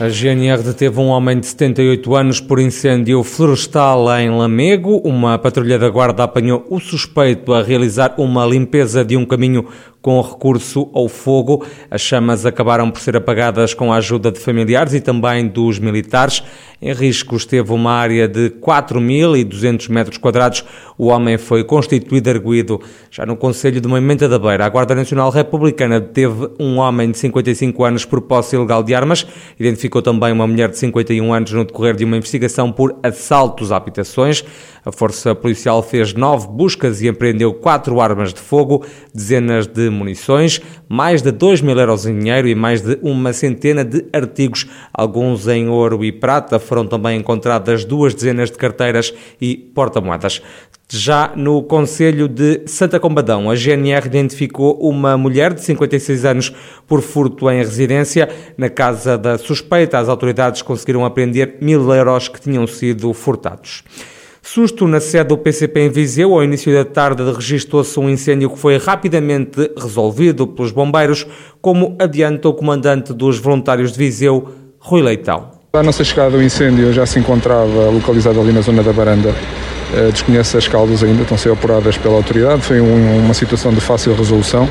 A GNR deteve um homem de 78 anos por incêndio florestal em Lamego. Uma patrulha da guarda apanhou o suspeito a realizar uma limpeza de um caminho com recurso ao fogo. As chamas acabaram por ser apagadas com a ajuda de familiares e também dos militares. Em risco esteve uma área de 4.200 metros quadrados. O homem foi constituído arguído. Já no Conselho de Moimenta da Beira, a Guarda Nacional Republicana deteve um homem de 55 anos por posse ilegal de armas. Identificou também uma mulher de 51 anos no decorrer de uma investigação por assaltos a habitações. A Força Policial fez nove buscas e empreendeu quatro armas de fogo, dezenas de munições, mais de 2 mil euros em dinheiro e mais de uma centena de artigos, alguns em ouro e prata. Foram também encontradas duas dezenas de carteiras e porta-moedas. Já no Conselho de Santa Combadão, a GNR identificou uma mulher de 56 anos por furto em residência. Na casa da suspeita, as autoridades conseguiram apreender mil euros que tinham sido furtados. Susto na sede do PCP em Viseu. Ao início da tarde registrou-se um incêndio que foi rapidamente resolvido pelos bombeiros, como adianta o comandante dos voluntários de Viseu, Rui Leitão. A nossa chegada ao incêndio já se encontrava localizado ali na zona da varanda eh, desconhece as causas ainda, estão a ser apuradas pela autoridade. Foi um, uma situação de fácil resolução.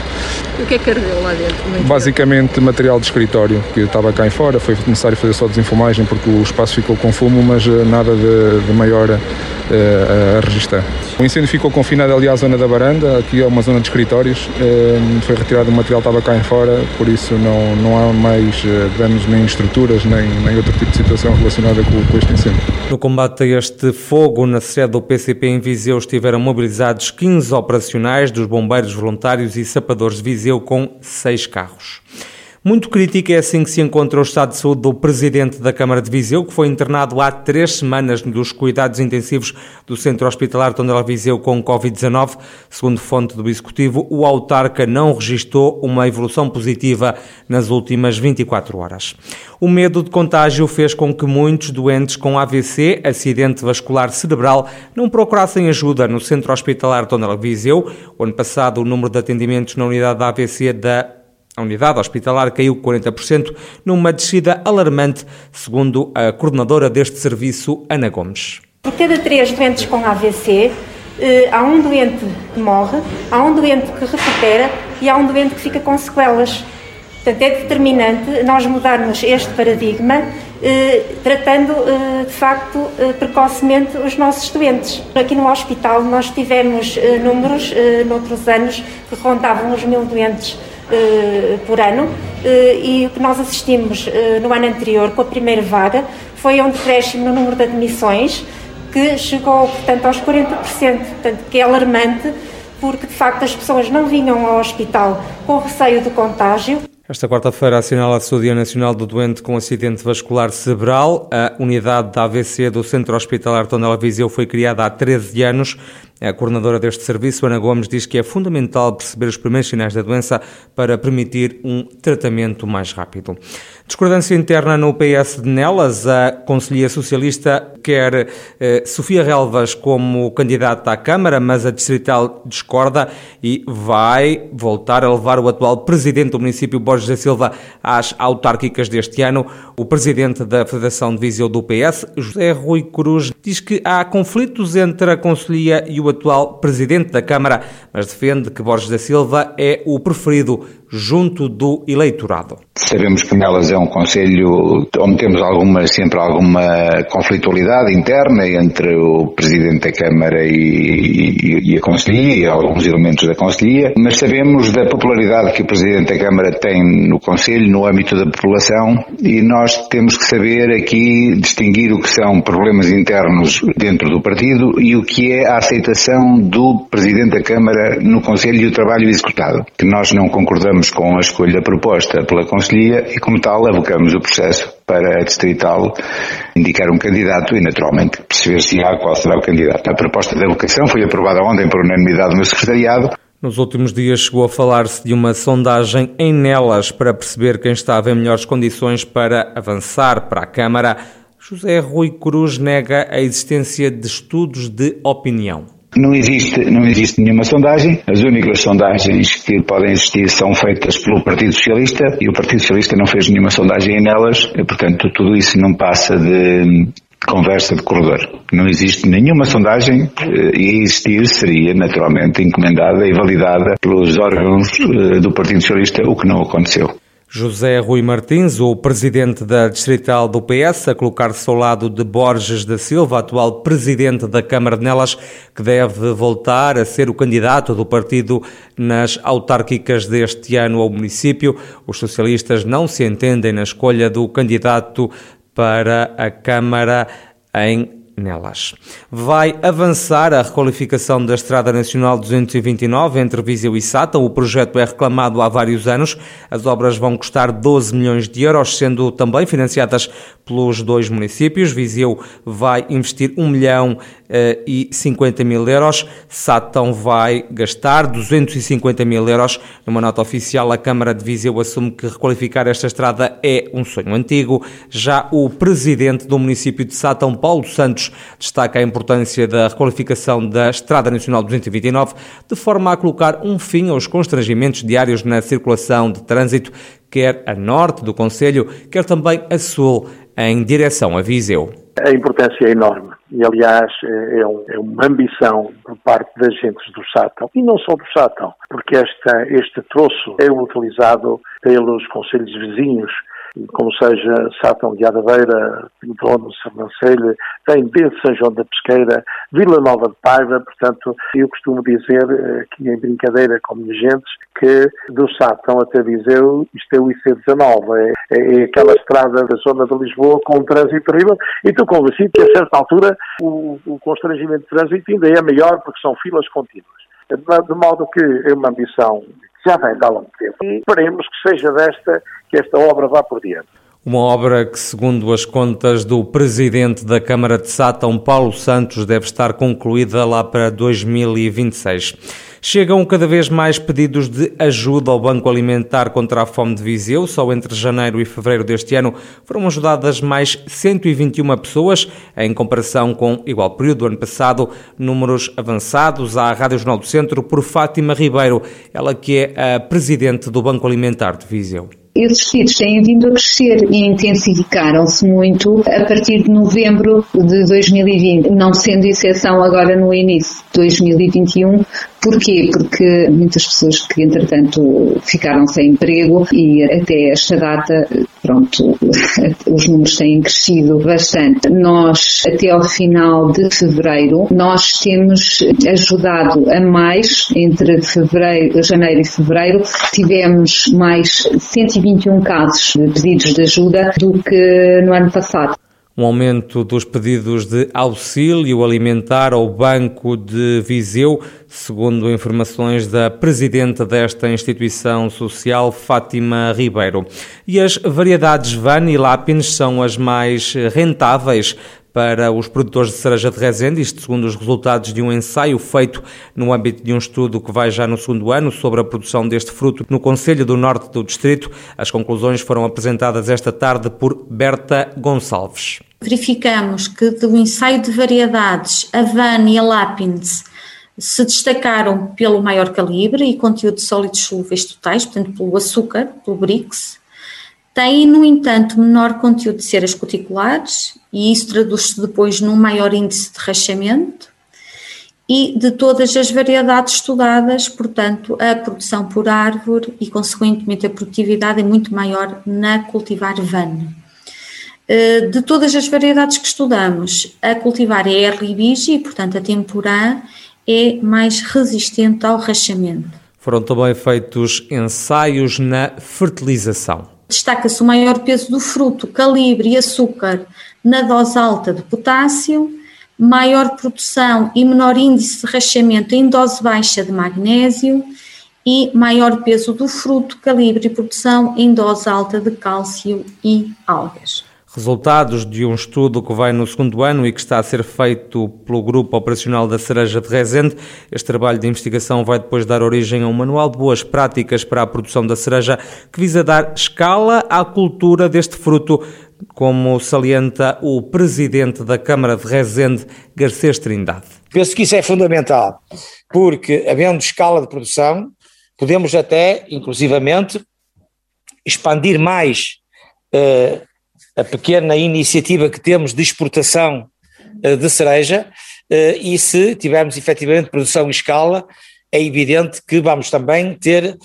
O que é que ardeu lá dentro? Basicamente material de escritório que estava cá em fora. Foi necessário fazer só desenfumagem porque o espaço ficou com fumo, mas eh, nada de, de maior uh, a registrar. O incêndio ficou confinado ali à zona da varanda, aqui é uma zona de escritórios. Uh, foi retirado o material estava cá em fora, por isso não, não há mais danos nem estruturas, nem, nem outro tipo de situação relacionada com, com este incêndio. No combate a este fogo na sede do PCP em Viseu estiveram mobilizados 15 operacionais dos bombeiros voluntários e sapadores de Viseu com seis carros. Muito crítico é assim que se encontra o estado de saúde do presidente da Câmara de Viseu, que foi internado há três semanas nos cuidados intensivos do Centro Hospitalar Tondela Viseu com Covid-19. Segundo fonte do Executivo, o autarca não registrou uma evolução positiva nas últimas 24 horas. O medo de contágio fez com que muitos doentes com AVC, acidente vascular cerebral, não procurassem ajuda no Centro Hospitalar Tondela Viseu. O ano passado, o número de atendimentos na unidade da AVC da a unidade hospitalar caiu 40% numa descida alarmante, segundo a coordenadora deste serviço, Ana Gomes. Por cada três doentes com AVC, eh, há um doente que morre, há um doente que recupera e há um doente que fica com sequelas. Portanto, é determinante nós mudarmos este paradigma, eh, tratando eh, de facto precocemente os nossos doentes. Aqui no hospital nós tivemos números, noutros anos, que rondavam os mil doentes por ano uh, e o que nós assistimos uh, no ano anterior, com a primeira vaga, foi um decréscimo no número de admissões que chegou, portanto, aos 40%, portanto, que é alarmante, porque de facto as pessoas não vinham ao hospital com receio do contágio. Esta quarta-feira assinala-se o Dia Nacional do Doente com Acidente Vascular Cerebral. A unidade da AVC do Centro Hospitalar Tondela Viseu foi criada há 13 anos a coordenadora deste serviço, Ana Gomes, diz que é fundamental perceber os primeiros sinais da doença para permitir um tratamento mais rápido. Discordância interna no PS de Nelas. A Conselhia Socialista quer eh, Sofia Relvas como candidata à Câmara, mas a Distrital discorda e vai voltar a levar o atual presidente do município, Borges da Silva, às autárquicas deste ano. O presidente da Federação de Viseu do PS, José Rui Cruz, diz que há conflitos entre a Conselhia e o atual presidente da Câmara, mas defende que Borges da Silva é o preferido junto do eleitorado. Sabemos que Nelas é um conselho onde temos alguma, sempre alguma conflitualidade interna entre o Presidente da Câmara e, e, e a Conselhia, e alguns elementos da Conselhia, mas sabemos da popularidade que o Presidente da Câmara tem no Conselho, no âmbito da população, e nós temos que saber aqui distinguir o que são problemas internos dentro do partido e o que é a aceitação do Presidente da Câmara no Conselho e o trabalho executado, que nós não concordamos com a escolha proposta pela Conselhia e, como tal, avocamos o processo para a Distrital indicar um candidato e, naturalmente, perceber se há qual será o candidato. A proposta de avocação foi aprovada ontem por unanimidade no Secretariado. Nos últimos dias chegou a falar-se de uma sondagem em Nelas para perceber quem estava em melhores condições para avançar para a Câmara. José Rui Cruz nega a existência de estudos de opinião. Não existe, não existe nenhuma sondagem. As únicas sondagens que podem existir são feitas pelo Partido Socialista e o Partido Socialista não fez nenhuma sondagem nelas. Portanto, tudo isso não passa de conversa de corredor. Não existe nenhuma sondagem eh, e existir seria naturalmente encomendada e validada pelos órgãos eh, do Partido Socialista, o que não aconteceu. José Rui Martins, o presidente da Distrital do PS, a colocar-se ao lado de Borges da Silva, atual presidente da Câmara de Nelas, que deve voltar a ser o candidato do partido nas autárquicas deste ano ao município. Os socialistas não se entendem na escolha do candidato para a Câmara em nelas. Vai avançar a requalificação da Estrada Nacional 229 entre Viseu e Sátão. O projeto é reclamado há vários anos. As obras vão custar 12 milhões de euros, sendo também financiadas pelos dois municípios. Viseu vai investir 1 milhão e 50 mil euros. Sátão vai gastar 250 mil euros. Numa nota oficial, a Câmara de Viseu assume que requalificar esta estrada é um sonho antigo. Já o presidente do município de Sátão, Paulo Santos, destaca a importância da requalificação da Estrada Nacional 229, de forma a colocar um fim aos constrangimentos diários na circulação de trânsito, quer a norte do Conselho, quer também a sul, em direção a Viseu. A importância é enorme e, aliás, é, um, é, uma ambição por parte das gentes do Sátão, e não só do Sátão, porque esta, este troço é utilizado pelos conselhos vizinhos como seja Sátão de Adaveira, Pintono, Sernancelho, tem desde São João da Pesqueira, Vila Nova de Paiva, portanto, eu costumo dizer eh, aqui em brincadeira com minhas gentes que do Sátão até Viseu isto é o IC19, é, é, é aquela estrada da zona de Lisboa com um trânsito terrível e estou convencido que a certa altura o, o constrangimento de trânsito ainda é maior porque são filas contínuas. De modo que é uma ambição já vem de há longo tempo. E esperemos que seja desta que esta obra vá por diante. Uma obra que, segundo as contas do presidente da Câmara de Sátão, Paulo Santos, deve estar concluída lá para 2026. Chegam cada vez mais pedidos de ajuda ao Banco Alimentar contra a Fome de Viseu. Só entre janeiro e fevereiro deste ano foram ajudadas mais 121 pessoas, em comparação com igual período do ano passado. Números avançados à Rádio Jornal do Centro por Fátima Ribeiro, ela que é a presidente do Banco Alimentar de Viseu esses pedidos têm vindo a crescer e intensificaram-se muito a partir de novembro de 2020, não sendo exceção agora no início de 2021. Porquê? Porque muitas pessoas que, entretanto, ficaram sem emprego e até esta data, pronto, os números têm crescido bastante. Nós, até ao final de fevereiro, nós temos ajudado a mais, entre fevereiro, janeiro e fevereiro, tivemos mais 120 21 casos de pedidos de ajuda do que no ano passado. Um aumento dos pedidos de auxílio alimentar ao Banco de Viseu, segundo informações da presidenta desta instituição social, Fátima Ribeiro. E as variedades Van e Lápines são as mais rentáveis para os produtores de cereja de Rezende, isto segundo os resultados de um ensaio feito no âmbito de um estudo que vai já no segundo ano sobre a produção deste fruto no Conselho do Norte do Distrito. As conclusões foram apresentadas esta tarde por Berta Gonçalves. Verificamos que do ensaio de variedades, a Van e a Lapins se destacaram pelo maior calibre e conteúdo de sólidos solúveis totais, portanto pelo açúcar, pelo BRICS, têm, no entanto, menor conteúdo de ceras cuticulares e isso traduz-se depois num maior índice de rachamento e de todas as variedades estudadas, portanto, a produção por árvore e, consequentemente, a produtividade é muito maior na cultivar van. Eh, de todas as variedades que estudamos, a cultivar é Erlibigi e, portanto, a temporã é mais resistente ao rachamento. Foram também feitos ensaios na fertilização. Destaca-se o maior peso do fruto, calibre e açúcar na dose alta de potássio, maior produção e menor índice de rachamento em dose baixa de magnésio e maior peso do fruto, calibre e produção em dose alta de cálcio e algas resultados de um estudo que vai no segundo ano e que está a ser feito pelo Grupo Operacional da Cereja de Rezende. Este trabalho de investigação vai depois dar origem a um manual de boas práticas para a produção da cereja que visa dar escala à cultura deste fruto como salienta o presidente da Câmara de Rezende, Garcês Trindade. Penso que isso é fundamental, porque havendo escala de produção, podemos até, inclusivamente, expandir mais uh, a pequena iniciativa que temos de exportação uh, de cereja, uh, e se tivermos efetivamente produção em escala, é evidente que vamos também ter,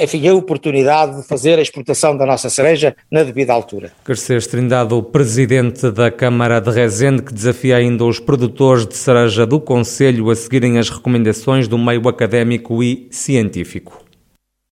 enfim, a oportunidade de fazer a exportação da nossa cereja na devida altura. Garcês Trindade, o presidente da Câmara de Rezende, que desafia ainda os produtores de cereja do Conselho a seguirem as recomendações do meio académico e científico.